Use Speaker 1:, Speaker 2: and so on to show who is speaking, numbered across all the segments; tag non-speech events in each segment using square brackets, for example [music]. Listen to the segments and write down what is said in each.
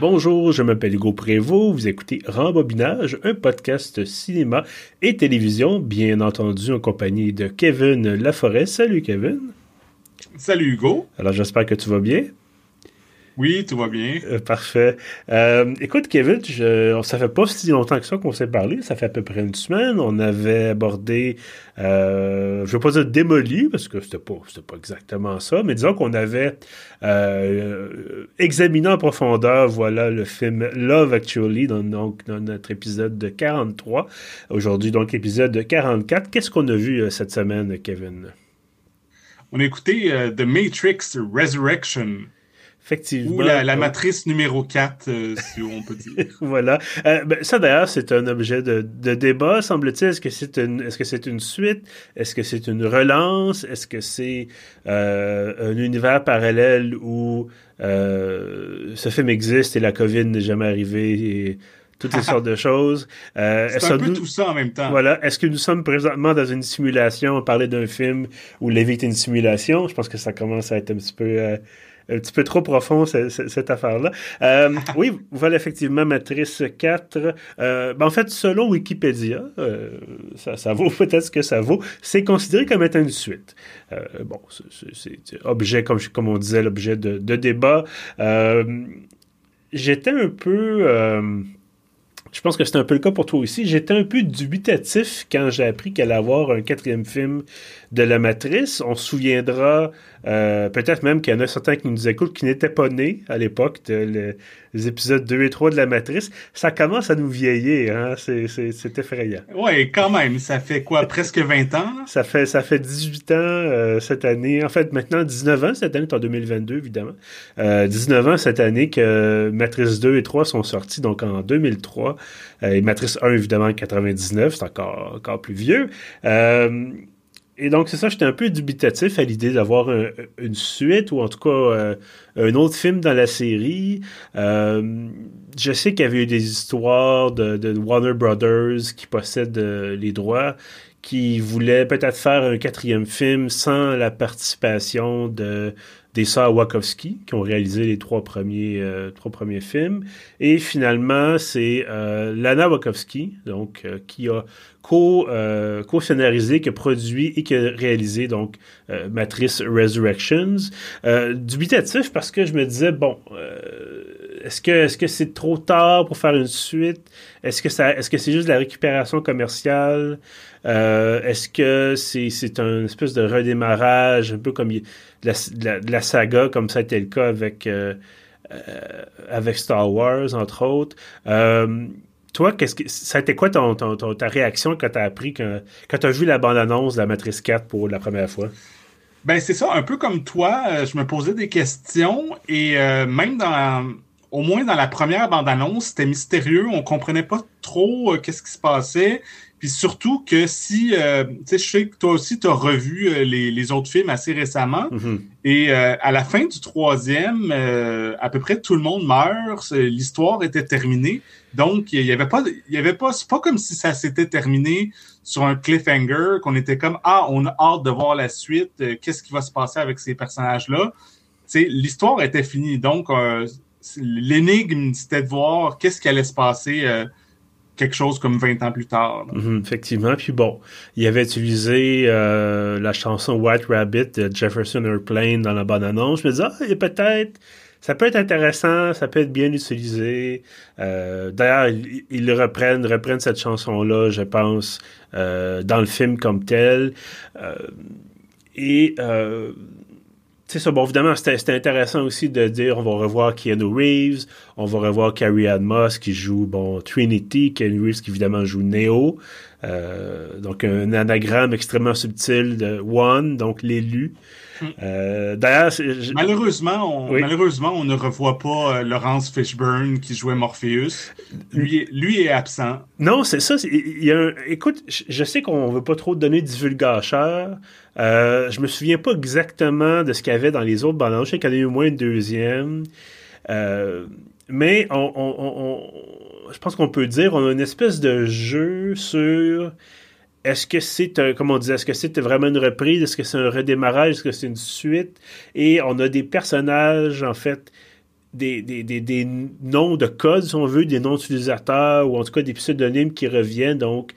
Speaker 1: Bonjour, je m'appelle Hugo Prévost, vous écoutez Rembobinage, un podcast cinéma et télévision, bien entendu en compagnie de Kevin Laforêt. Salut Kevin.
Speaker 2: Salut Hugo.
Speaker 1: Alors j'espère que tu vas bien.
Speaker 2: Oui, tout va bien.
Speaker 1: Euh, parfait. Euh, écoute, Kevin, je, ça fait pas si longtemps que ça qu'on s'est parlé. Ça fait à peu près une semaine. On avait abordé, euh, je veux pas dire démoli, parce que c'était pas, c'était pas exactement ça, mais disons qu'on avait examiné en profondeur, voilà, le film Love Actually, dans, donc, dans notre épisode de 43. Aujourd'hui, donc, épisode de 44. Qu'est-ce qu'on a vu cette semaine, Kevin?
Speaker 2: On a écouté The Matrix Resurrection.
Speaker 1: Effectivement.
Speaker 2: Ou la, matrice numéro 4, euh, si on peut dire. [laughs]
Speaker 1: voilà. Euh, ben, ça, d'ailleurs, c'est un objet de, de débat, semble-t-il. Est-ce que c'est une, est-ce que c'est une suite? Est-ce que c'est une relance? Est-ce que c'est euh, un univers parallèle où ce film existe et la COVID n'est jamais arrivée et toutes ces [laughs] sortes de choses?
Speaker 2: Euh, c'est un peu tout ça en même temps.
Speaker 1: Voilà. Est-ce que nous sommes présentement dans une simulation? On parlait d'un film où la vie est une simulation. Je pense que ça commence à être un petit peu un petit peu trop profond, cette, affaire-là. Euh, [laughs] oui, voilà effectivement Matrice 4. Euh, ben, en fait, selon Wikipédia, euh, ça, ça, vaut [laughs] peut-être ce que ça vaut, c'est considéré comme étant une suite. Bon, c'est objet, comme, comme on disait, l'objet de, de, débat. J'étais un peu je pense que c'est un peu le cas pour toi aussi. J'étais un peu dubitatif quand j'ai appris qu'elle allait avoir un quatrième film de La Matrice. On se souviendra euh, peut-être même qu'il y en a certains qui nous écoutent qui n'étaient pas nés à l'époque de les épisodes 2 et 3 de La Matrice. Ça commence à nous vieillir, hein? c'est effrayant.
Speaker 2: Oui, quand même. Ça fait quoi, presque 20 ans?
Speaker 1: Ça fait, ça fait 18 ans euh, cette année. En fait, maintenant 19 ans cette année, en 2022, évidemment. Euh, 19 ans cette année que Matrice 2 et 3 sont sortis, donc en 2003. Euh, et Matrice 1, évidemment, en 99, c'est encore, encore plus vieux. Et donc, c'est ça, j'étais un peu dubitatif à l'idée d'avoir une suite ou en tout cas euh, un autre film dans la série. Euh, je sais qu'il y avait eu des histoires de, Warner Brothers qui possèdent euh, les droits, qui voulaient peut-être faire un quatrième film sans la participation de des sœurs Wachowski qui ont réalisé les trois premiers trois premiers films et finalement c'est Lana Wachowski donc qui a euh, co-scénarisé, qui a produit et qui a réalisé donc euh, Matrice Resurrections. Euh, dubitatif parce que je me disais bon, est-ce que est-ce que c'est trop tard pour faire une suite? Est-ce que ça est-ce que c'est juste de la récupération commerciale? Est-ce que c'est c'est un espèce de redémarrage un peu comme la, la, saga comme ça a été le cas avec avec Star Wars entre autres toi, qu'est-ce que ça a été quoi ton, ta réaction quand tu as appris que, quand tu as vu la bande-annonce de la Matrice 4 pour la première fois?
Speaker 2: Ben c'est ça, un peu comme toi, euh, je me posais des questions et euh, même dans au moins dans la première bande-annonce, c'était mystérieux, on comprenait pas trop euh, qu'est-ce qui se passait. Puis surtout que si, euh, tu sais, je sais que toi aussi, tu as revu euh, les, les, autres films assez récemment.
Speaker 1: Mm-hmm.
Speaker 2: Et à la fin du troisième, à peu près tout le monde meurt. L'histoire était terminée. Donc, il y avait pas, il y avait pas, c'est pas comme si ça s'était terminé sur un cliffhanger, qu'on était comme, ah, on a hâte de voir la suite. Qu'est-ce qui va se passer avec ces personnages-là? Tu l'histoire était finie. Donc, l'énigme, c'était de voir qu'est-ce qui allait se passer quelque chose comme 20 ans plus tard.
Speaker 1: Mhm, effectivement. Puis bon, il avait utilisé euh, la chanson White Rabbit de Jefferson Airplane dans la bande annonce. Je me disais, ah, peut-être, ça peut être intéressant, ça peut être bien utilisé. Euh, D'ailleurs, ils, ils, reprennent, reprennent cette chanson-là, je pense, euh, dans le film comme tel. Euh, et euh, c'est ça. Bon, évidemment, c'était intéressant aussi de dire on va revoir Keanu Reeves, on va revoir Carrie Moss qui joue bon Trinity, Keanu Reeves qui évidemment joue Neo. Euh, donc un anagramme extrêmement subtil de One, donc l'élu. Hmm. Euh, D'ailleurs,
Speaker 2: malheureusement, on, malheureusement, on ne revoit pas euh, Laurence Fishburne qui jouait Morpheus. Lui, lui est absent.
Speaker 1: Non, c'est ça. Il y a un, écoute, je sais qu'on veut pas trop donner divulgacheur. Euh, je me souviens pas exactement de ce qu'il y avait dans les autres bandes. Je sais qu'il y en a eu au moins une deuxième. Mais on, je pense qu'on peut dire on a une espèce de jeu sur est-ce que c'est comme on disait, est-ce que c'est vraiment une reprise, est-ce que c'est un redémarrage, est-ce que c'est une suite, et on a des personnages en fait des, des, des, noms de code, si on veut, des noms d'utilisateurs, ou en tout cas des pseudonymes qui reviennent. Donc,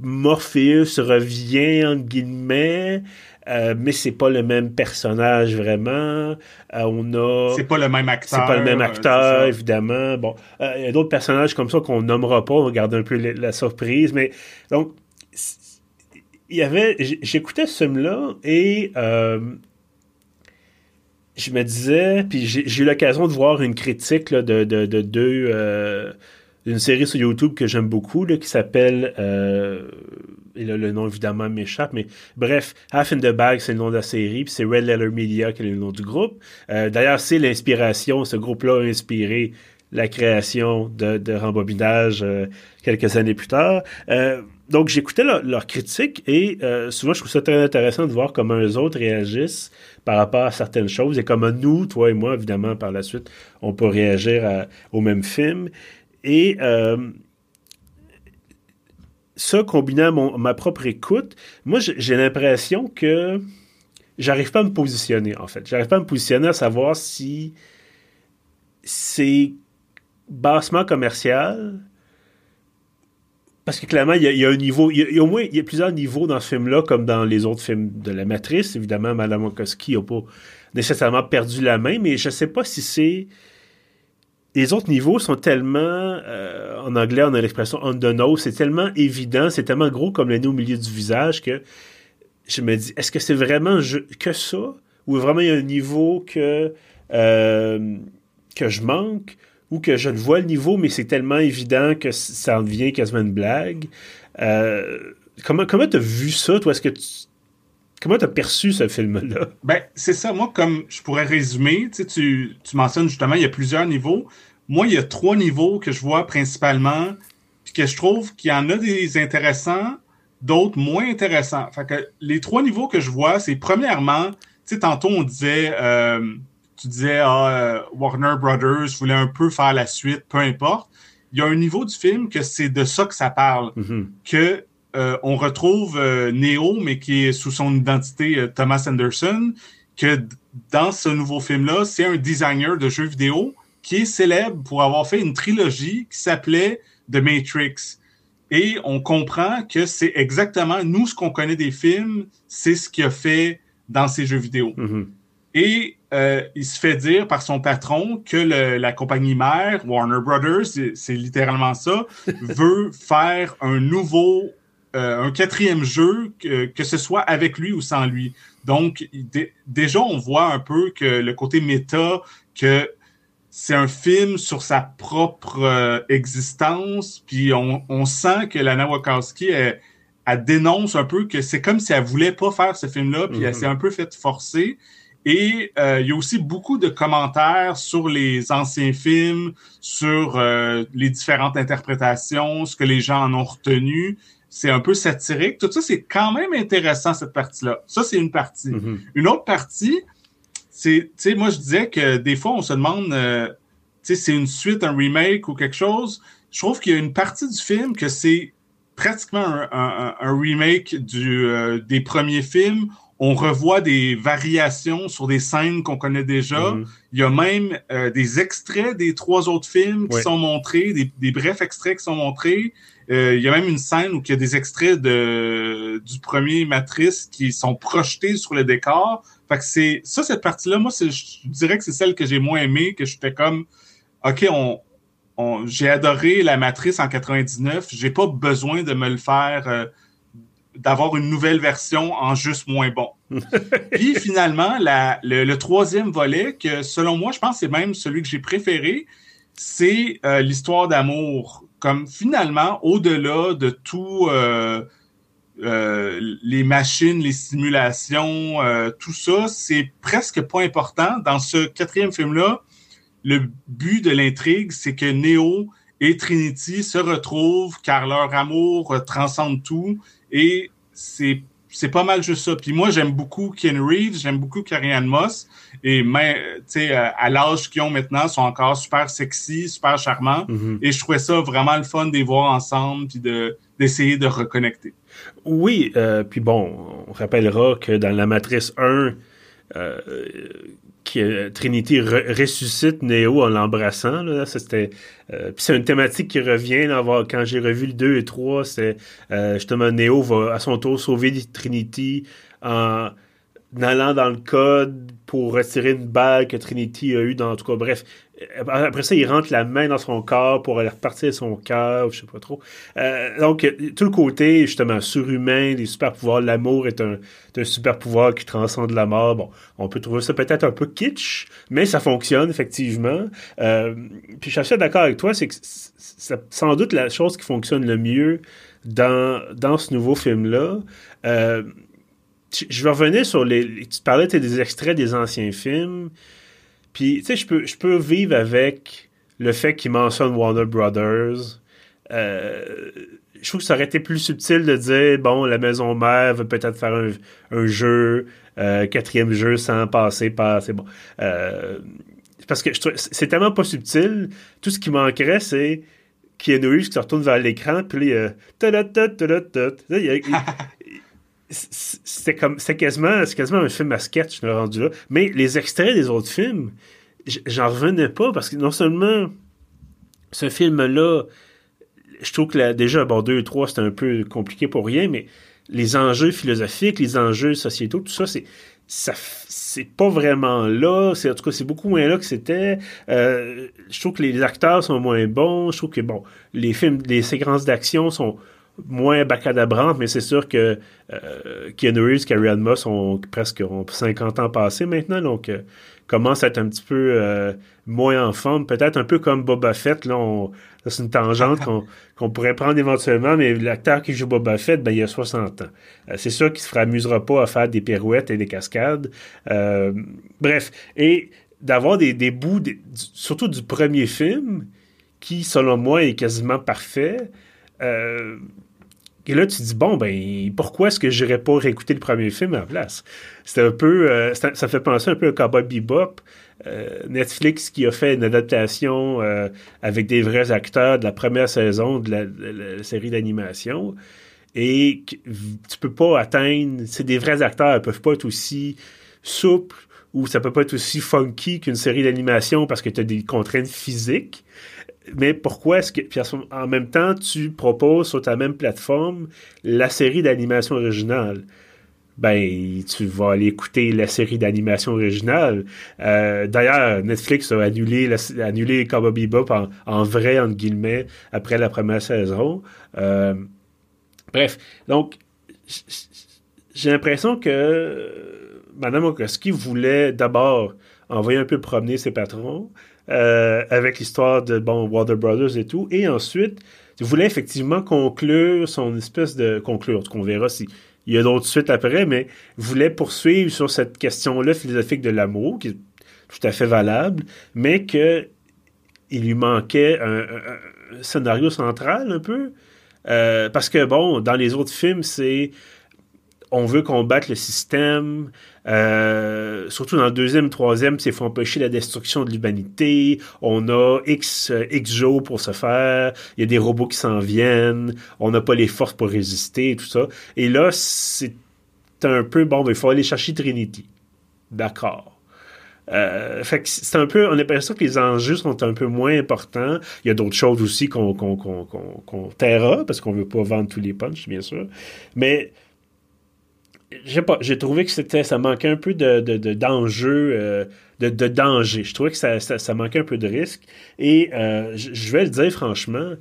Speaker 1: Morpheus revient, entre guillemets, euh, mais c'est pas le même personnage vraiment. Euh, on a.
Speaker 2: C'est pas le même acteur.
Speaker 1: C'est pas le même acteur, évidemment. Bon, euh, il y a d'autres personnages comme ça qu'on nommera pas. On va garder un peu la, surprise, mais donc il y avait. J'écoutais ce film-là et je me disais, puis j'ai eu l'occasion de voir une critique de, de, de, deux d'une série sur YouTube que j'aime beaucoup, là, qui s'appelle, euh, et là, le nom évidemment m'échappe, mais bref, Half in the Bag, c'est le nom de la série, puis c'est Red Letter Media qui est le nom du groupe. Euh, d'ailleurs, c'est l'inspiration, ce groupe-là a inspiré la création de, de Rembobinage euh, quelques années plus tard. Euh, donc, j'écoutais leurs leur critiques et souvent, je trouve ça très intéressant de voir comment eux autres réagissent par rapport à certaines choses et comment nous, toi et moi, évidemment, par la suite, on peut réagir au même film. Et ça, combiné à ma propre écoute, moi, j'ai l'impression que j'arrive pas à me positionner, en fait. J'arrive pas à me positionner à savoir si c'est bassement commercial. Parce que clairement, il y, a, un niveau, il y a, au moins il y a plusieurs niveaux dans ce film-là, comme dans les autres films de la Matrice. Évidemment, Madame Wachowski n'a pas nécessairement perdu la main, mais je ne sais pas si c'est les autres niveaux sont tellement, euh, en anglais, on a l'expression on the nose, c'est tellement évident, c'est tellement gros comme le au milieu du visage que je me dis, est-ce que c'est vraiment que ça? Ou vraiment il y a un niveau que, euh, je manque? Ou que je ne vois le niveau, mais c'est tellement évident que ça en devient quasiment une blague? Euh, comment comment tu as vu ça, toi? Est-ce que Comment tu as perçu ce film-là?
Speaker 2: Ben, c'est ça. Moi, comme je pourrais résumer, tu, tu mentionnes justement, il y a plusieurs niveaux. Moi, il y a trois niveaux que je vois principalement, puis que je trouve qu'il y en a des intéressants, d'autres moins intéressants. Fait que les trois niveaux que je vois, c'est premièrement, tu sais, tantôt on disait, euh, tu disais, ah, euh, Warner Brothers voulait un peu faire la suite, peu importe. Il y a un niveau du film que c'est de ça que ça parle, mm-hmm. que euh, on retrouve euh, Neo, mais qui est sous son identité euh, Thomas Anderson, que dans ce nouveau film-là, c'est un designer de jeux vidéo qui est célèbre pour avoir fait une trilogie qui s'appelait The Matrix. Et on comprend que c'est exactement, nous, ce qu'on connaît des films, c'est ce qu'il a fait dans ces jeux vidéo. Mm-hmm. Et il se fait dire par son patron que la compagnie mère, Warner Brothers, c'est littéralement ça, [laughs] veut faire un nouveau euh, un quatrième jeu, que, que, ce soit avec lui ou sans lui. Donc, déjà, on voit un peu que le côté méta, que c'est un film sur sa propre euh, existence, puis on, on, sent que Lana Wachowski, elle, dénonce un peu que c'est comme si elle voulait pas faire ce film-là, puis elle mm-hmm. s'est un peu fait forcer. Et euh, il y a aussi beaucoup de commentaires sur les anciens films, sur les différentes interprétations, ce que les gens en ont retenu c'est un peu satirique. Tout ça, c'est quand même intéressant, cette partie-là. Ça, c'est une partie. Mm-hmm. Une autre partie, c'est, tu sais, moi, je disais que des fois, on se demande, euh, tu sais, c'est une suite, un remake ou quelque chose. Je trouve qu'il y a une partie du film que c'est pratiquement un, remake du, euh, des premiers films. On revoit des variations sur des scènes qu'on connaît déjà. Mm-hmm. Il y a même euh, des extraits des trois autres films qui sont montrés, des, des brefs extraits qui sont montrés. Euh, il y a même une scène où il y a des extraits de, du premier Matrice qui sont projetés sur le décor. Fait que c'est ça, cette partie-là, moi, je dirais que c'est celle que j'ai moins aimée, que j'étais comme, OK, on, on j'ai adoré la Matrice en 99, j'ai pas besoin de me le faire, euh, d'avoir une nouvelle version en juste moins bon. [laughs] Puis finalement, la, le, troisième volet, que selon moi, je pense que c'est même celui que j'ai préféré, c'est euh, l'histoire d'amour comme finalement, au-delà de tout euh, euh, les machines, les simulations, euh, tout ça, c'est presque pas important. Dans ce quatrième film-là, le but de l'intrigue, c'est que Neo et Trinity se retrouvent car leur amour transcende tout et c'est c'est pas mal juste ça. Puis moi, j'aime beaucoup Ken Reeves, j'aime beaucoup Carrie Moss. Et mais, à l'âge qu'ils ont maintenant, sont encore super sexy, super charmants. Mm-hmm. Et je trouvais ça vraiment le fun de les voir ensemble puis de d'essayer de reconnecter.
Speaker 1: Oui, euh, puis bon, on rappellera que dans la Matrice 1, qui Trinity ressuscite Neo en l'embrassant. c'était, c'est une thématique qui revient quand j'ai revu le 2 et 3. C'est justement Neo va à son tour sauver Trinity en allant dans le code pour retirer une balle que Trinity a eue dans tout cas bref après ça il rentre la main dans son corps pour aller repartir son cœur je sais pas trop euh, donc tout le côté justement surhumain des super pouvoirs l'amour est un, un, super pouvoir qui transcende la mort bon on peut trouver ça peut-être un peu kitsch mais ça fonctionne effectivement euh, puis je suis d'accord avec toi c'est que c'est sans doute la chose qui fonctionne le mieux dans, dans ce nouveau film là euh, je vais revenir sur les. Tu parlais des extraits des anciens films. Puis, tu sais, je peux, je peux vivre avec le fait qu'il mentionne Warner Brothers. Euh, je trouve que ça aurait été plus subtil de dire bon, la maison mère veut peut-être faire un, jeu, euh, quatrième jeu sans passer par. C'est bon. Euh, parce que c'est tellement pas subtil. Tout ce qui manquerait, c'est Keanu Reeves qui se retourne vers l'écran, puis là, il y a [laughs] c'est comme c'est quasiment quasiment un film à sketch le rendu là. Mais les extraits des autres films j'en revenais pas parce que non seulement ce film là je trouve que déjà bon 2 et 3 c'était un peu compliqué pour rien mais les enjeux philosophiques les enjeux sociétaux tout ça c'est ça c'est pas vraiment là. C'est en tout cas c'est beaucoup moins là que c'était. Euh, je trouve que les acteurs sont moins bons. Je trouve que bon les films les séquences d'action sont moins bacadabrante, mais c'est sûr que euh, Keanu Reeves, Carrie Ann Moss ont presque ont 50 ans passés maintenant, donc euh, commence à être un petit peu euh, moins en forme, peut-être un peu comme Boba Fett, là, c'est une tangente [laughs] qu'on pourrait prendre éventuellement, mais l'acteur qui joue Boba Fett, ben, il a 60 ans. Euh, c'est sûr qu'il se amusera pas à faire des pirouettes et des cascades. bref, et d'avoir des, des bouts, surtout du premier film, qui, selon moi, est quasiment parfait, euh, et là, tu te dis, bon, ben, pourquoi est-ce que j'irais pas réécouter le premier film la place? C'est un peu, euh, ça fait penser un peu à Cowboy Bebop. Euh, Netflix qui a fait une adaptation avec des vrais acteurs de la première saison de la, série d'animation. Et tu peux pas atteindre, c'est des vrais acteurs, ils peuvent pas être aussi souples ou ça peut pas être aussi funky qu'une série d'animation parce que tu as des contraintes physiques mais pourquoi est-ce que. Puis en même temps, tu proposes sur ta même plateforme la série d'animation originale? Ben, tu vas aller écouter la série d'animation originale. Euh, d'ailleurs, Netflix a annulé, la, annulé Bebop en, vrai, entre guillemets, après la première saison. Euh, bref, donc, j'ai l'impression que Mme Okoski voulait d'abord envoyer un peu promener ses patrons. Euh, avec l'histoire de bon Warner Brothers et tout. Et ensuite, il voulait effectivement conclure son espèce de conclure. qu'on verra si il y a d'autres suites après, mais voulait poursuivre sur cette question-là philosophique de l'amour, qui est tout à fait valable, mais que il lui manquait un, scénario central un peu. Euh, parce que bon, dans les autres films, c'est on veut combattre le système, euh, surtout dans le deuxième, troisième, c'est faut empêcher la destruction de l'humanité. On a X, euh, X jours pour se faire. Il y a des robots qui s'en viennent. On n'a pas les forces pour résister et tout ça. Et là, c'est un peu bon, il faut aller chercher Trinity. D'accord. Euh, c'est un peu, on a l'impression que les enjeux sont un peu moins importants. Il y a d'autres choses aussi qu'on qu'on qu'on taira parce qu'on veut pas vendre tous les punchs, bien sûr. Mais j'ai pas, j'ai trouvé que c'était, ça manquait un peu de, d'enjeu, euh, de, de, danger. Je trouvais que ça, ça, manquait un peu de risque. Et euh, je vais le dire franchement,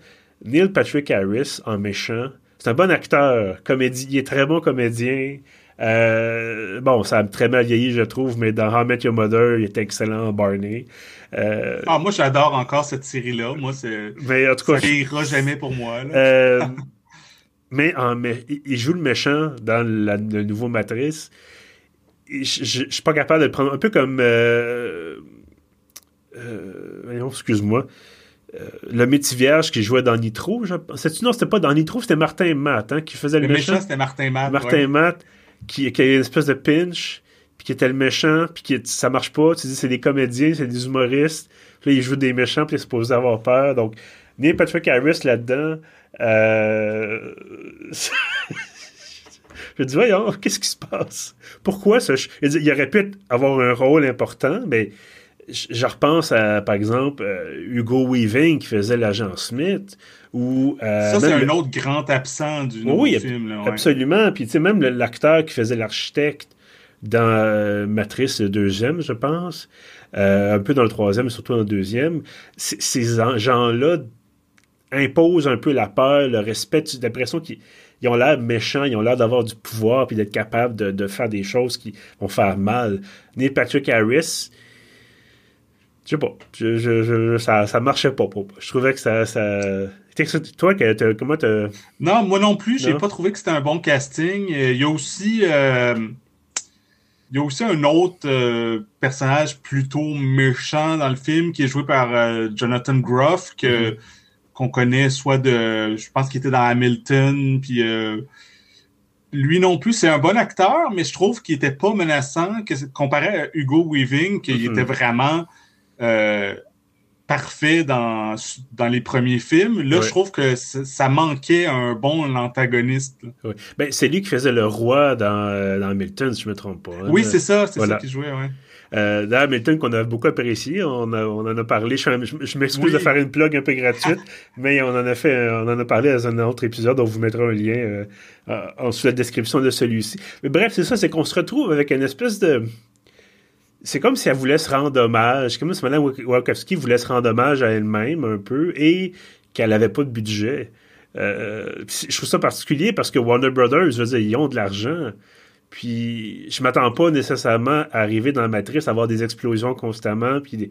Speaker 1: Neil Patrick Harris en méchant, c'est un bon acteur, comédie, il est très bon comédien. Euh, bon, ça a très mal vieilli, je trouve, mais dans How I Met Your Mother, il était excellent en Barney.
Speaker 2: ah, moi, j'adore encore cette série-là. Moi, c'est.
Speaker 1: Mais en tout cas.
Speaker 2: Ça ira jamais pour moi. [laughs]
Speaker 1: mais, il joue le méchant dans la, le nouveau Matrice. Je, suis pas capable de le prendre. Un peu comme. Euh, euh, excuse-moi. Euh, le métier vierge qui jouait dans Nitro. C'est-tu, non, c'était pas dans Nitro, c'était Martin Matt hein, qui faisait le,
Speaker 2: le
Speaker 1: méchant.
Speaker 2: c'était Martin Matt.
Speaker 1: Martin Matt qui, qui a une espèce de pinch, puis qui était le méchant, puis qui ça marche pas. Tu dis, c'est des comédiens, c'est des humoristes. Puis là, ils jouent des méchants, puis ils sont supposés avoir peur. Donc, Neil Patrick Harris là-dedans, euh, [laughs] Je dis, voyons, qu'est-ce qui se passe? Pourquoi ce. Il, aurait pu avoir un rôle important, mais je, repense à, par exemple, euh, Hugo Weaving qui faisait l'agent Smith. Ou,
Speaker 2: euh, ça, c'est un autre grand absent du
Speaker 1: oui,
Speaker 2: film.
Speaker 1: Là, Absolument. Puis, tu sais, même l'acteur qui faisait l'architecte dans euh, Matrice deuxième, je pense, un peu dans le troisième, surtout dans le deuxième, ces gens-là imposent un peu la peur, le respect. L'impression qu'ils ont l'air méchants, ils ont l'air d'avoir du pouvoir puis d'être capables de, faire des choses qui vont faire mal. Neil Patrick Harris, je sais pas, je, ça, ça marchait pas pour Je trouvais que ça. ça... Toi, comment t'as.
Speaker 2: Non, moi non plus, j'ai pas trouvé que c'était un bon casting. Euh, il y a aussi. Euh, il y a aussi un autre euh, personnage plutôt méchant dans le film qui est joué par Jonathan Groff, que. Mm-hmm qu'on connaît, soit de, je pense qu'il était dans Hamilton, puis euh, lui non plus, c'est un bon acteur, mais je trouve qu'il était pas menaçant que, comparé à Hugo Weaving, qu'il mm-hmm. était vraiment euh, parfait dans, dans les premiers films. Là, je trouve que ça manquait un bon antagoniste.
Speaker 1: Ben, c'est lui qui faisait le roi dans, euh, dans Hamilton, si je me trompe pas. Hein.
Speaker 2: oui, c'est ça, c'est ça qui jouait, ouais.
Speaker 1: Euh, Hamilton qu'on a beaucoup apprécié, on, on en a parlé. Je, m'excuse de faire une plug un peu gratuite, [laughs] mais on en a fait, on en a parlé dans un autre épisode. On vous mettra un lien euh, en dessous de la description de celui-ci. Mais bref, c'est ça, c'est qu'on se retrouve avec une espèce de c'est comme si elle voulait se rendre hommage, comme si Mme Wachowski voulait se rendre hommage à elle-même un peu et qu'elle n'avait pas de budget. Euh, je trouve ça particulier parce que Warner Brothers, je veux dire, ils ont de l'argent. Puis je m'attends pas nécessairement à arriver dans la matrice, à avoir des explosions constamment. Puis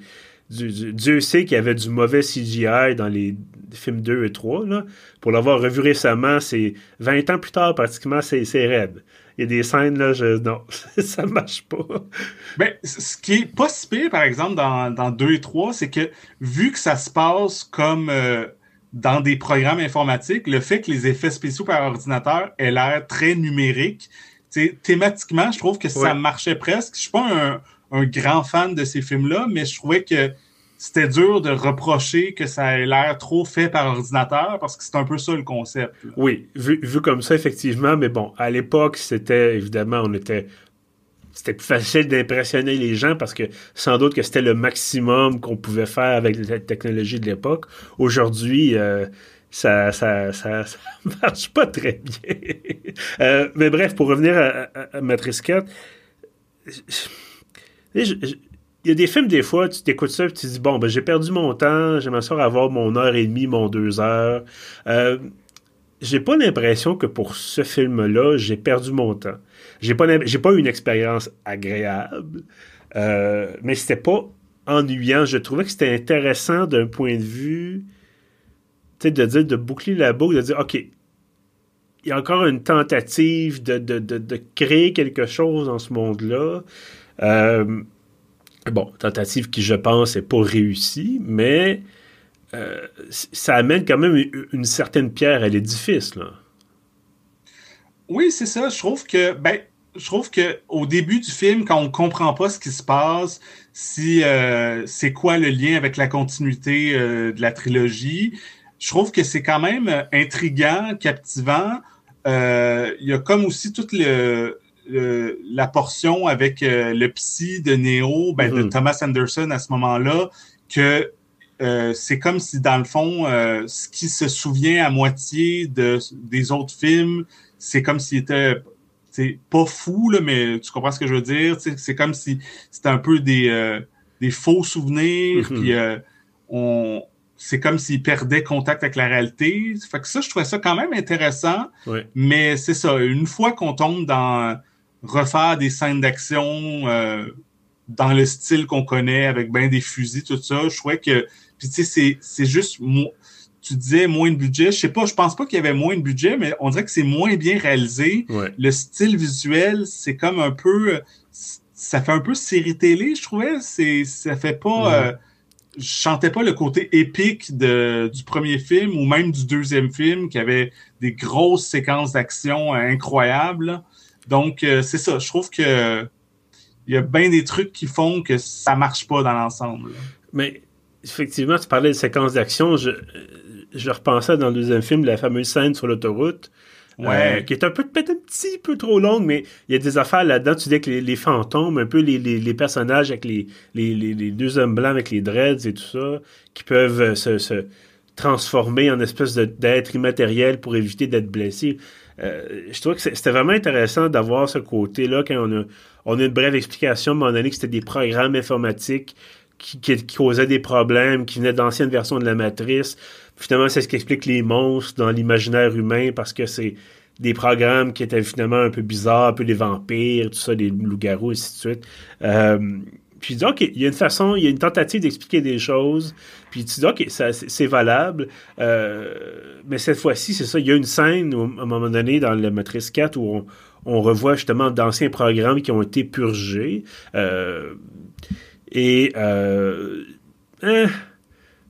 Speaker 1: Dieu sait qu'il y avait du mauvais CGI dans les films 2 et 3. Là. Pour l'avoir revu récemment, c'est 20 ans plus tard, pratiquement, c'est raide. Il y a des scènes, là, je, non, [laughs] ça marche pas.
Speaker 2: Ben, ce qui est pas si pire, par exemple, dans, dans 2 et 3, c'est que vu que ça se passe comme euh, dans des programmes informatiques, le fait que les effets spéciaux par ordinateur aient l'air très numériques, thématiquement, je trouve que ça marchait presque. Je suis pas un, grand fan de ces films-là, mais je trouvais que c'était dur de reprocher que ça ait l'air trop fait par ordinateur parce que c'est un peu ça le concept.
Speaker 1: Oui, vu, comme ça, effectivement, mais bon, à l'époque, c'était évidemment, on était. C'était plus facile d'impressionner les gens parce que sans doute que c'était le maximum qu'on pouvait faire avec la technologie de l'époque. Aujourd'hui, euh, ça, ça, ça, [laughs] marche pas très bien. Euh, mais bref, pour revenir à, Matrice 4, il y a des films, des fois, tu t'écoutes ça et tu te dis, bon, ben, j'ai perdu mon temps, j'aimerais ça avoir mon heure et demie, mon deux heures. Euh, j'ai pas l'impression que pour ce film-là, j'ai perdu mon temps. J'ai pas, pas eu une expérience agréable, euh, mais c'était pas ennuyant. Je trouvais que c'était intéressant d'un point de vue de dire, de boucler la boucle, de dire, OK, il y a encore une tentative de, créer quelque chose dans ce monde-là. Euh, bon, tentative qui, je pense, n'est pas réussie, mais euh, ça amène quand même une, certaine pierre à l'édifice. Là.
Speaker 2: Oui, c'est ça. Je trouve que, ben, je trouve que au début du film, quand on comprend pas ce qui se passe, si euh, c'est quoi le lien avec la continuité de la trilogie, je trouve que c'est quand même euh, intriguant, captivant. Euh, il y a comme aussi toute le, la portion avec euh, le psy de Neo, ben, de mm-hmm. Thomas Anderson à ce moment-là, que c'est comme si, dans le fond, ce qui se souvient à moitié de, des autres films, c'est comme s'il était pas fou, là, mais tu comprends ce que je veux dire? C'est comme si c'était un peu des, des faux souvenirs, mm-hmm. puis on, c'est comme s'il perdait contact avec la réalité. Fait que ça, je trouvais ça quand même intéressant. Mais c'est ça, une fois qu'on tombe dans refaire des scènes d'action euh, dans le style qu'on connaît, avec bien des fusils, tout ça, je trouvais que. Puis tu sais, c'est juste. Tu disais moins de budget. Je sais pas, je pense pas qu'il y avait moins de budget, mais on dirait que c'est moins bien réalisé. Le style visuel, c'est comme un peu. Ça fait un peu série télé, je trouvais. Ça fait pas. Euh, je chantais pas le côté épique du premier film ou même du deuxième film qui avait des grosses séquences d'action incroyables. Donc, euh, c'est ça. Je trouve que il y a bien des trucs qui font que ça marche pas dans l'ensemble.
Speaker 1: Mais effectivement, tu parlais de séquences d'action. Je repensais dans le deuxième film la fameuse scène sur l'autoroute.
Speaker 2: Ouais.
Speaker 1: qui est un peu peut-être un petit peu trop longue, mais il y a des affaires là-dedans. Tu dis que les, fantômes, un peu les, les, personnages avec les, les, deux hommes blancs avec les dreads et tout ça, qui peuvent se, se transformer en espèce d'être immatériel pour éviter d'être blessé. Euh, je trouve que c'était vraiment intéressant d'avoir ce côté-là quand on a, on a une brève explication à un moment donné que c'était des programmes informatiques qui, qui, causaient des problèmes, qui venaient d'anciennes versions de la matrice. Finalement, c'est ce qui explique les monstres dans l'imaginaire humain parce que c'est des programmes qui étaient finalement un peu bizarres, un peu des vampires, tout ça, des loups-garous, et ainsi de suite. Euh, puis dis, OK, il y a une façon, il y a une tentative d'expliquer des choses. Puis tu dis, OK, c'est valable. Euh, mais cette fois-ci, c'est ça, il y a une scène, à un moment donné, dans la Matrice 4, où on, revoit justement d'anciens programmes qui ont été purgés. Euh, et... Euh, hein,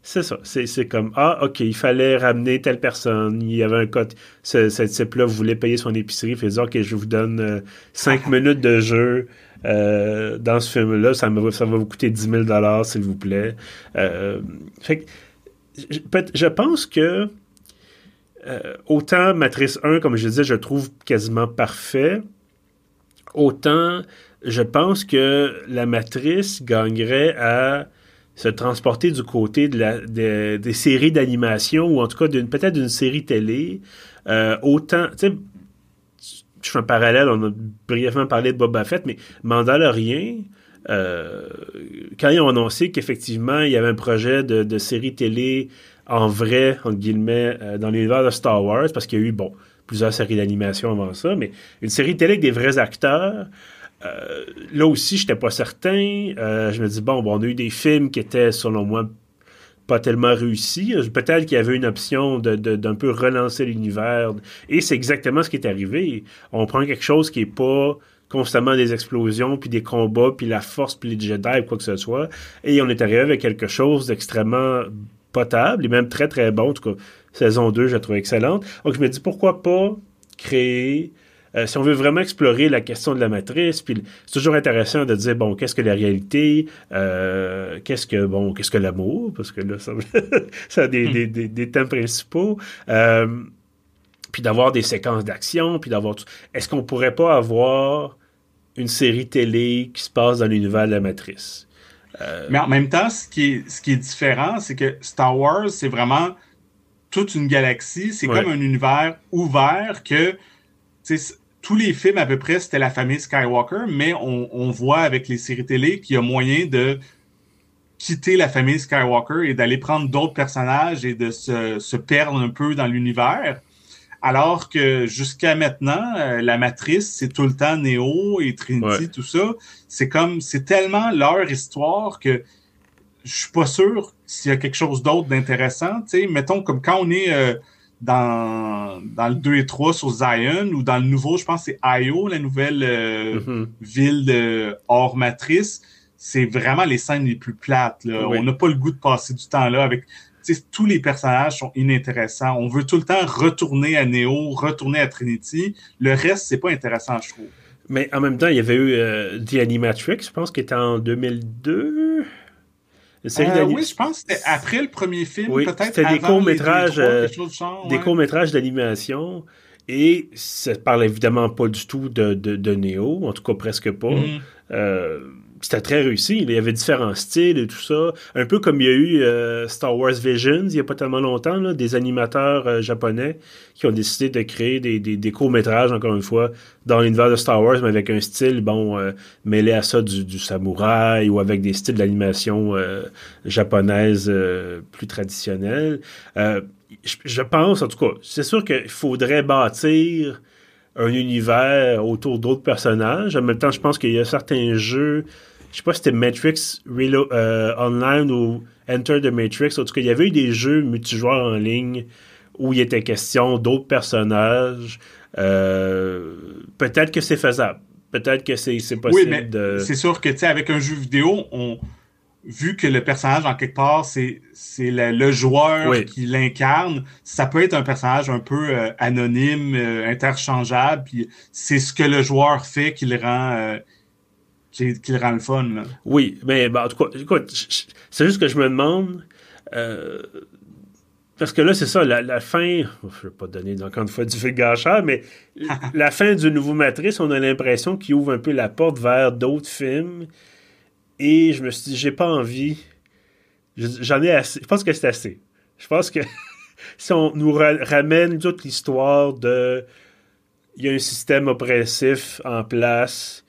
Speaker 1: c'est ça. C'est comme Ah, OK, il fallait ramener telle personne. Il y avait un code. Ce, type-là voulait payer son épicerie. Il fait dire OK, je vous donne 5 [laughs] minutes de jeu. Euh, dans ce film-là, ça, ça va vous coûter 10 000 s'il vous plaît. Euh, je, pense que euh, autant Matrice 1, comme je disais, je trouve quasiment parfait, autant je pense que la Matrice gagnerait à se transporter du côté de des séries d'animation ou en tout cas peut-être d'une série télé. autant, tu sais, je fais un parallèle, on a brièvement parlé de Boba Fett, mais Mandalorian, euh, quand ils ont annoncé qu'effectivement, il y avait un projet de, série télé en vrai, entre guillemets, euh, dans l'univers de Star Wars, parce qu'il y a eu, bon, plusieurs séries d'animation avant ça, mais une série télé avec des vrais acteurs, euh, là aussi, je n'étais pas certain. je me dis, bon, bon, on a eu des films qui étaient, selon moi, pas tellement réussi. Peut-être qu'il y avait une option d'un de, peu relancer l'univers. Et c'est exactement ce qui est arrivé. On prend quelque chose qui est pas constamment des explosions, puis des combats, puis la force, puis les Jedi, quoi que ce soit. Et on est arrivé avec quelque chose d'extrêmement potable, et même très, très bon. En tout cas, saison 2, je la trouve excellente. Donc, je me dis, pourquoi pas créer euh, si on veut vraiment explorer la question de la matrice, puis c'est toujours intéressant de dire bon, qu'est-ce que la réalité, euh, qu'est-ce que bon, qu'est-ce que l'amour, parce que là, [laughs] ça, ça a des, hmm. des, des, des, thèmes principaux. Euh, puis d'avoir des séquences d'action, puis d'avoir tout. Est-ce qu'on pourrait pas avoir une série télé qui se passe dans l'univers de la matrice?
Speaker 2: Mais en même temps, ce qui est, ce qui est différent, c'est que Star Wars, c'est vraiment toute une galaxie. C'est comme un univers ouvert que tous les films à peu près, c'était la famille Skywalker, mais on, voit avec les séries télé qu'il y a moyen de quitter la famille Skywalker et d'aller prendre d'autres personnages et de se, perdre un peu dans l'univers. Alors que jusqu'à maintenant, euh, la matrice, c'est tout le temps Neo et Trinity, tout ça. C'est comme, c'est tellement leur histoire que je suis pas sûr s'il y a quelque chose d'autre d'intéressant. Tu sais, mettons comme quand on est euh, dans, dans le 2 et 3 sur Zion ou dans le nouveau, je pense c'est Io, la nouvelle euh, mm-hmm. ville de hors matrice. C'est vraiment les scènes les plus plates. On n'a pas le goût de passer du temps là avec. Tous les personnages sont inintéressants. On veut tout le temps retourner à Neo, retourner à Trinity. Le reste, c'est pas intéressant, je trouve.
Speaker 1: Mais en même temps, il y avait eu euh, The Animatrix, je pense, qui était en 2002.
Speaker 2: Euh, oui, je pense que c'était après le premier film, peut-être.
Speaker 1: C'était des courts-métrages, euh, des courts-métrages d'animation. Et ça parle évidemment pas du tout de, de, de Neo, en tout cas presque pas. Mm-hmm. Euh, c'était très réussi. Il y avait différents styles et tout ça. Un peu comme il y a eu euh, Star Wars Visions il n'y a pas tellement longtemps, là, des animateurs euh, japonais qui ont décidé de créer des, des, courts-métrages, encore une fois, dans l'univers de Star Wars, mais avec un style, bon, euh, mêlé à ça du, du, samouraï ou avec des styles d'animation japonaise plus traditionnels. Je, je, pense, en tout cas, c'est sûr qu'il faudrait bâtir un univers autour d'autres personnages. En même temps, je pense qu'il y a certains jeux je sais pas si c'était Matrix euh, Online ou Enter the Matrix. En tout cas, il y avait eu des jeux multijoueurs en ligne où il était question d'autres personnages. Euh, peut-être que c'est faisable. Peut-être que c'est possible oui, mais de...
Speaker 2: C'est sûr que, tu sais, avec un jeu vidéo, on vu que le personnage, en quelque part, c'est le, joueur qui l'incarne, ça peut être un personnage un peu euh, anonyme, interchangeable, puis c'est ce que le joueur fait qui le rend, qui, rend le fun. Là.
Speaker 1: Oui, mais ben, en tout cas, écoute, c'est juste que je me demande. Euh, parce que là, c'est ça, la, fin, je ne vais pas donner encore une fois du fil gâcheur, mais [laughs] la fin du nouveau Matrice, on a l'impression qu'il ouvre un peu la porte vers d'autres films. Et je me suis dit, j'ai pas envie. J'en ai assez. Je pense que c'est assez. Je pense que [laughs] si on nous ramène toute l'histoire de. Il y a un système oppressif en place.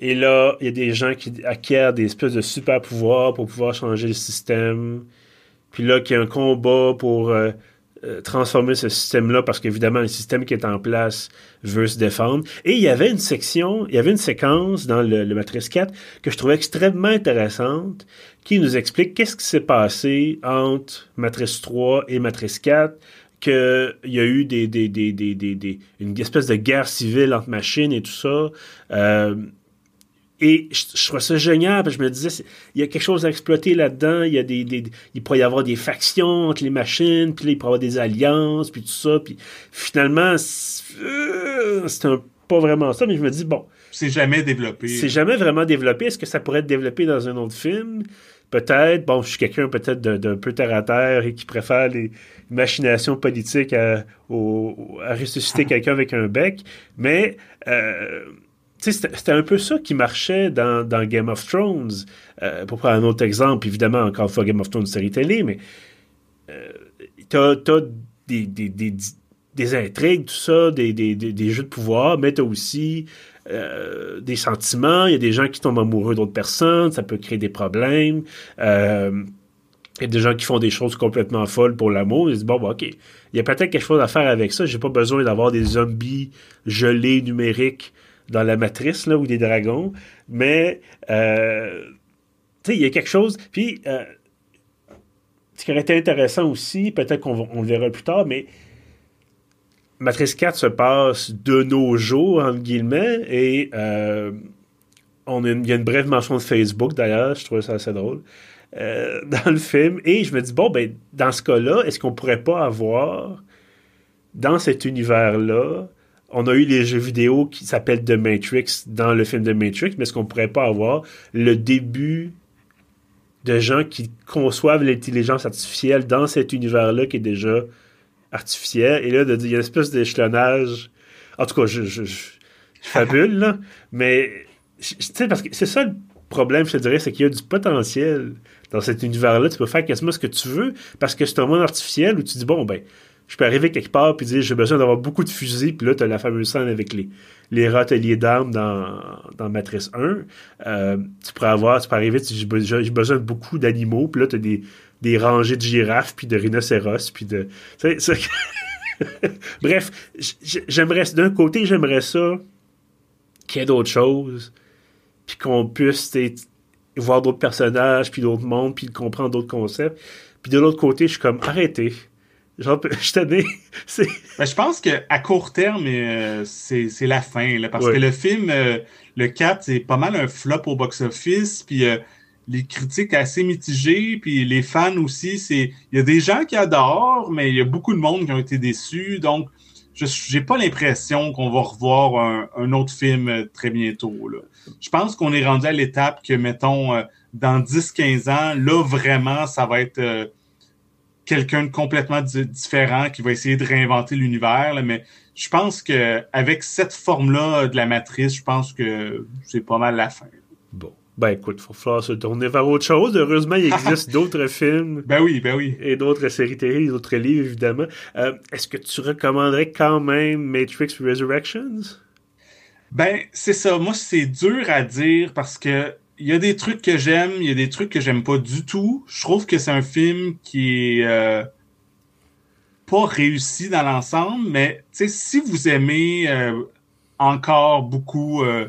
Speaker 1: Et là, il y a des gens qui acquièrent des espèces de super pouvoirs pour pouvoir changer le système. Puis là, qu'il y a un combat pour euh, euh, transformer ce système-là parce qu'évidemment, le système qui est en place veut se défendre. Et il y avait une section, il y avait une séquence dans le, Matrice 4 que je trouvais extrêmement intéressante qui nous explique qu'est-ce qui s'est passé entre Matrice 3 et Matrice 4 qu'il y a eu des, des, des, des, une espèce de guerre civile entre machines et tout ça. Euh, et je, je trouvais ça génial, parce que je me disais, il y a quelque chose à exploiter là-dedans, il y a des, des, il pourrait y avoir des factions entre les machines, puis là, il pourrait y avoir des alliances, puis tout ça, puis finalement, c'est euh, pas vraiment ça, mais je me dis, bon...
Speaker 2: C'est jamais développé.
Speaker 1: C'est jamais vraiment développé. Est-ce que ça pourrait être développé dans un autre film? Peut-être. Bon, je suis quelqu'un peut-être d'un peu terre à terre et qui préfère les machinations politiques à, à ressusciter [laughs] quelqu'un avec un bec, mais... Euh, c'était un peu ça qui marchait dans, Game of Thrones. Euh, pour prendre un autre exemple, évidemment, encore une fois, Game of Thrones, série télé, mais euh, t'as as des, des, intrigues, tout ça, des, jeux de pouvoir, mais t'as aussi euh, des sentiments. Il y a des gens qui tombent amoureux d'autres personnes, ça peut créer des problèmes. Euh, il y a des gens qui font des choses complètement folles pour l'amour. Ils disent, bon, OK, il y a peut-être quelque chose à faire avec ça. J'ai pas besoin d'avoir des zombies gelés numériques dans la matrice, là, ou des dragons. Mais, euh, il y a quelque chose. Puis, euh, ce qui aurait été intéressant aussi, peut-être qu'on on le verra plus tard, mais Matrice 4 se passe de nos jours, entre guillemets, et euh, on il y a une brève mention de Facebook, d'ailleurs, je trouvais ça assez drôle, [laughs] dans le film. Et je me dis, bon, ben, dans ce cas-là, est-ce qu'on pourrait pas avoir, dans cet univers-là, on a eu les jeux vidéo qui s'appellent The Matrix dans le film The Matrix, mais est-ce qu'on pourrait pas avoir le début de gens qui conçoivent l'intelligence artificielle dans cet univers-là qui est déjà artificiel, et là, il y a une espèce d'échelonnage. En tout cas, je, fabule, là, mais parce que c'est ça le problème, je te dirais, c'est qu'il y a du potentiel dans cet univers-là. Tu peux faire quasiment ce que tu veux parce que c'est un monde artificiel où tu dis, bon, ben, je peux arriver quelque part puis dire j'ai besoin d'avoir beaucoup de fusils, puis là, tu as la fameuse scène avec les, les râteliers d'armes dans, dans Matrice 1. Euh, tu pourrais avoir, tu peux arriver, j'ai besoin de beaucoup d'animaux, puis là, tu as des, des rangées de girafes, puis de rhinocéros, puis de. [laughs] Bref, j'aimerais, d'un côté, j'aimerais ça qu'il y ait d'autres choses, puis qu'on puisse voir d'autres personnages, puis d'autres mondes, puis comprendre d'autres concepts. Puis de l'autre côté, je suis comme, arrêtez Genre, [laughs] je
Speaker 2: c'est... Ben, je pense qu'à court terme, euh, c'est, la fin, là, parce que le film, euh, le 4, c'est pas mal un flop au box-office, puis euh, les critiques assez mitigées, puis les fans aussi, c'est... Il y a des gens qui adorent, mais il y a beaucoup de monde qui ont été déçus, donc je j'ai pas l'impression qu'on va revoir un, un, autre film très bientôt, là. Je pense qu'on est rendu à l'étape que, mettons, dans 10-15 ans, là, vraiment, ça va être quelqu'un de complètement différent qui va essayer de réinventer l'univers. Mais je pense que avec cette forme-là de la matrice, je pense que c'est pas mal la fin.
Speaker 1: Bon. Ben écoute, il va falloir se tourner vers autre chose. Heureusement, il existe [laughs] d'autres films.
Speaker 2: Ben oui, ben oui.
Speaker 1: Et d'autres séries télé, d'autres livres, évidemment. Euh, est-ce que tu recommanderais quand même Matrix Resurrections?
Speaker 2: Ben, c'est ça. Moi, c'est dur à dire parce que il y a des trucs que j'aime, il y a des trucs que j'aime pas du tout. Je trouve que c'est un film qui est euh, pas réussi dans l'ensemble, mais si vous aimez euh, encore beaucoup euh,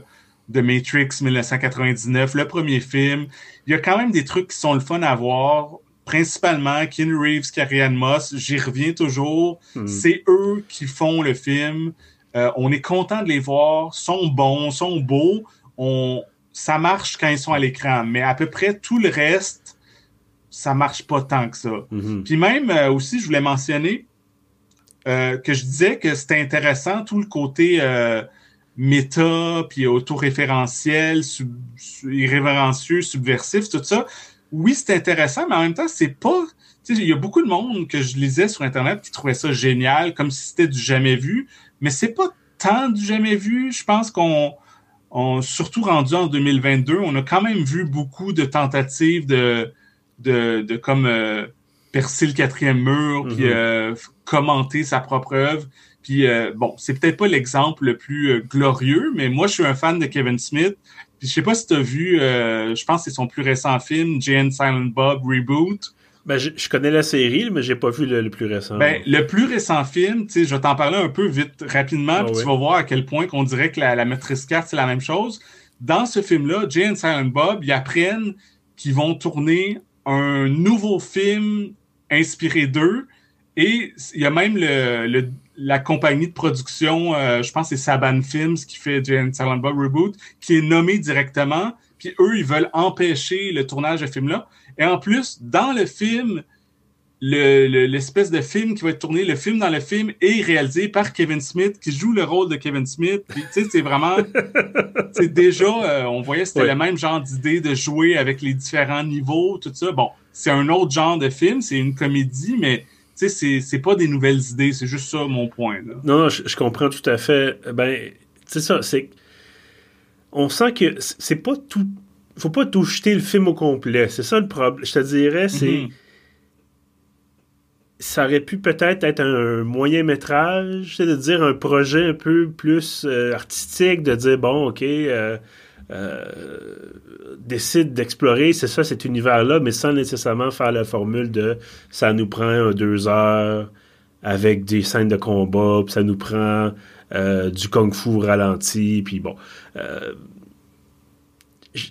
Speaker 2: de Matrix 1999, le premier film, il y a quand même des trucs qui sont le fun à voir. Principalement Ken Reeves, Carrie Moss, j'y reviens toujours. Hmm. C'est eux qui font le film. on est content de les voir, sont bons, sont beaux. On, ça marche quand ils sont à l'écran, mais à peu près tout le reste, ça marche pas tant que ça.
Speaker 1: Mhm.
Speaker 2: Puis même euh, aussi, je voulais mentionner euh, que je disais que c'était intéressant tout le côté euh, méta, puis autoréférentiel, irrévérencieux, subversif, tout ça. Oui, c'est intéressant, mais en même temps, c'est pas il y a beaucoup de monde que je lisais sur Internet qui trouvait ça génial, comme si c'était du jamais vu, mais c'est pas tant du jamais vu. Je pense qu'on, on, surtout rendu en 2022, on a quand même vu beaucoup de tentatives de, de, de comme euh, percer le quatrième mur, puis mm-hmm. euh, commenter sa propre œuvre. Puis euh, bon, c'est peut-être pas l'exemple le plus glorieux, mais moi je suis un fan de Kevin Smith. Puis je sais pas si tu as vu, je pense que c'est son plus récent film, Jane Silent Bob Reboot.
Speaker 1: Ben, je, connais la série, mais j'ai pas vu le, plus récent.
Speaker 2: Ben, le plus récent film, je vais t'en parler un peu vite, rapidement, ah puis tu vas voir à quel point qu'on dirait que la, la maîtrise carte, c'est la même chose. Dans ce film-là, Jay et Silent Bob, ils apprennent qu'ils vont tourner un nouveau film inspiré d'eux. Et il y a même le, la compagnie de production, euh, je pense que c'est Saban Films qui fait Jay and Silent Bob Reboot, qui est nommé directement. Puis eux, ils veulent empêcher le tournage de film-là. Et en plus, dans le film, l'espèce de film qui va être tourné, le film dans le film est réalisé par Kevin Smith, qui joue le rôle de Kevin Smith. tu sais, c'est vraiment, [laughs] c'est déjà, euh, on voyait c'était le même genre d'idée de jouer avec les différents niveaux, tout ça. Bon, c'est un autre genre de film, c'est une comédie, mais tu sais, c'est pas des nouvelles idées, c'est juste ça mon point. Là.
Speaker 1: Non, je, je, comprends tout à fait. Ben, c'est ça, c'est, on sent que c'est pas tout faut pas tout jeter le film au complet. C'est ça le problème. Je te dirais, c'est. Mhm. Ça aurait pu peut-être être un moyen métrage, c'est de dire un projet un peu plus euh, artistique, de dire bon, ok, euh, euh, décide d'explorer, c'est ça, cet univers-là, mais sans nécessairement faire la formule de ça nous prend deux heures avec des scènes de combat, puis ça nous prend du kung-fu ralenti, puis bon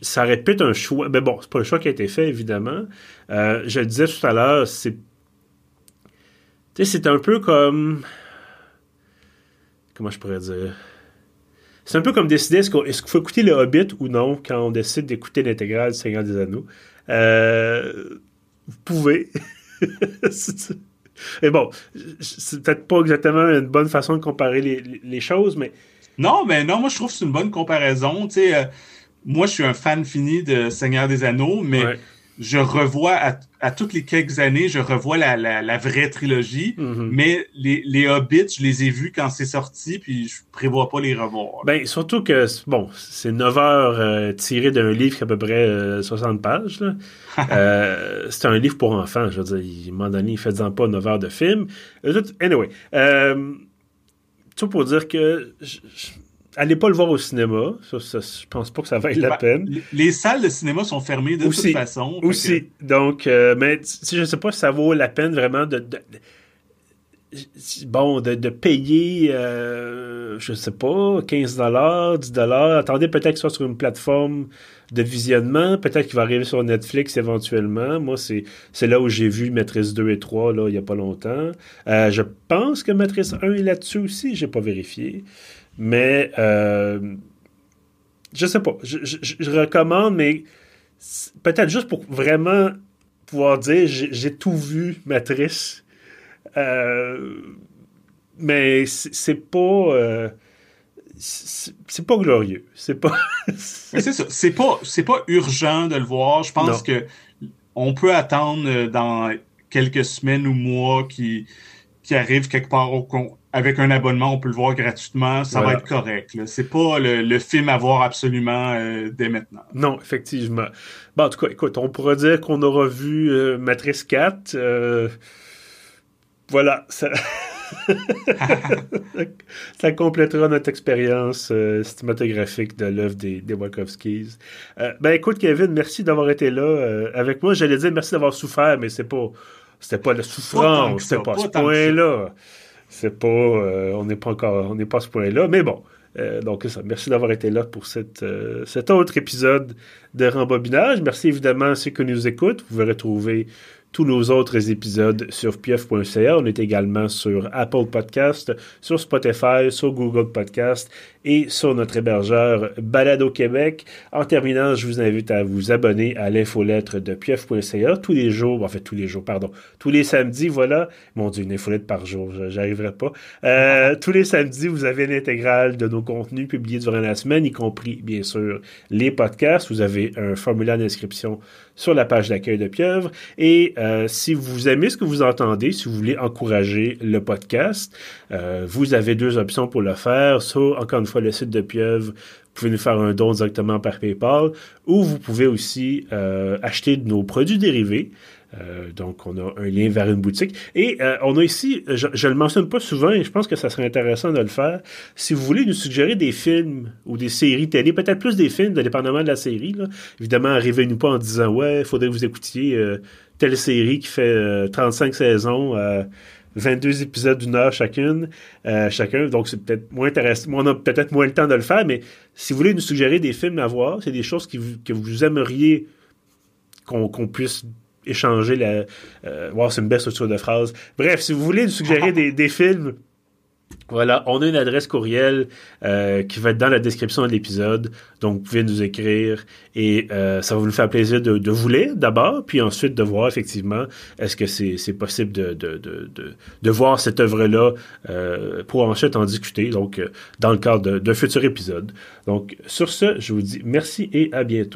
Speaker 1: ça répète un choix. Mais bon, c'est pas un choix qui a été fait, évidemment. Euh, je le disais tout à l'heure, c'est. Tu sais, c'est un peu comme. Comment je pourrais dire? C'est un peu comme décider est-ce qu'il faut écouter le Hobbit ou non quand on décide d'écouter l'intégrale du Seigneur des Anneaux. Euh, vous pouvez. [laughs] Et bon, c'est peut-être pas exactement une bonne façon de comparer les, choses, mais.
Speaker 2: Non, mais non, moi je trouve que c'est une bonne comparaison. Tu sais, euh, moi, je suis un fan fini de Seigneur des Anneaux, mais je revois à, toutes les quelques années, je revois la, vraie trilogie. Mm-hmm. Mais les, les, Hobbits, je les ai vus quand c'est sorti, puis je prévois pas les revoir.
Speaker 1: Ben, surtout que, bon, c'est 9 heures euh, tiré d'un livre qui a à peu près 60 euh, pages. [laughs] Euh, c'est un livre pour enfants, je veux dire. À un moment donné, il fait pas 9 heures de film. Anyway, tout pour dire que allez pas le voir au cinéma. Ça, je pense pas que ça vaille la ben, peine.
Speaker 2: Les salles de cinéma sont fermées de toute façon.
Speaker 1: Aussi. Donc, euh, mais je sais pas si ça vaut la peine vraiment de, bon, de, payer, euh, je sais pas, 15 10 Attendez peut-être que ce soit sur une plateforme de visionnement. Peut-être qu'il va arriver sur Netflix éventuellement. Moi, c'est, c'est là où j'ai vu Matrice 2 et 3, là, il y a pas longtemps. Euh, je pense que Matrice 1 est là-dessus aussi. J'ai pas vérifié. Mais euh, je sais pas. Je, recommande, mais peut-être juste pour vraiment pouvoir dire j'ai tout vu, Matrice. Euh, mais c'est pas. Euh, c'est pas glorieux. C'est pas. [laughs]
Speaker 2: c'est ça. C'est pas, pas urgent de le voir. Je pense que on peut attendre dans quelques semaines ou mois qui, qui arrive quelque part au, avec un abonnement, on peut le voir gratuitement, ça va être correct. C'est pas le, film à voir absolument euh, dès maintenant.
Speaker 1: Non, effectivement. Bon, en tout cas, écoute, on pourrait dire qu'on aura vu euh, Matrice 4. Euh, voilà, ça... [laughs] ça complétera notre expérience cinématographique de l'œuvre des, des Wachowskis. ben écoute, Kevin, merci d'avoir été là avec moi. J'allais dire merci d'avoir souffert, mais c'est pas c'était pas la souffrance, c'était pas, pas ce point-là. Euh, on n'est pas encore, on n'est pas à ce point-là, mais bon. Euh, donc, ça. Merci d'avoir été là pour euh, cet autre épisode de Rembobinage. Merci évidemment à ceux qui nous écoutent. Vous pouvez retrouver tous nos autres épisodes sur pieuf.ca. On est également sur Apple Podcast, sur Spotify, sur Google Podcast et sur notre hébergeur Balado Québec. En terminant, je vous invite à vous abonner à l'infolettre de pieuf.ca tous les jours, en fait tous les jours, pardon, tous les samedis, voilà. Mon Dieu, une infolette par jour, j'arriverai pas. Euh, [laughs] tous les samedis, vous avez l'intégrale de nos contenus publiés durant la semaine, y compris, bien sûr, les podcasts. Vous avez un formulaire d'inscription sur la page d'accueil de Pieuvre et Euh, si vous aimez ce que vous entendez, si vous voulez encourager le podcast, euh, vous avez deux options pour le faire. Soit, encore une fois, le site de Pieuvre, vous pouvez nous faire un don directement par PayPal, ou vous pouvez aussi euh, acheter nos produits dérivés. Euh, donc, on a un lien vers une boutique. Et euh, on a ici, je ne le mentionne pas souvent et je pense que ça serait intéressant de le faire. Si vous voulez nous suggérer des films ou des séries télé, peut-être plus des films, dépendamment de la série, là. évidemment, arrivez-nous pas en disant Ouais, il faudrait que vous écoutiez euh, telle série qui fait 35 saisons. 22 épisodes d'une heure chacune, chacun. Donc, c'est peut-être moins intéressant. On a peut-être moins le temps de le faire, mais si vous voulez nous suggérer des films à voir, c'est des choses qui que vous aimeriez qu'on puisse échanger la. Euh, wow, c'est une belle structure de phrase. Bref, si vous voulez nous suggérer des, films. Voilà, on a une adresse courriel euh, qui va être dans la description de l'épisode. Donc, vous pouvez nous écrire et euh, ça va nous faire plaisir de, de vous lire d'abord, puis ensuite de voir effectivement est-ce que c'est possible de, voir cette œuvre-là euh, pour ensuite en discuter, donc dans le cadre d'un futur épisode. Donc, sur ce, je vous dis merci et à bientôt.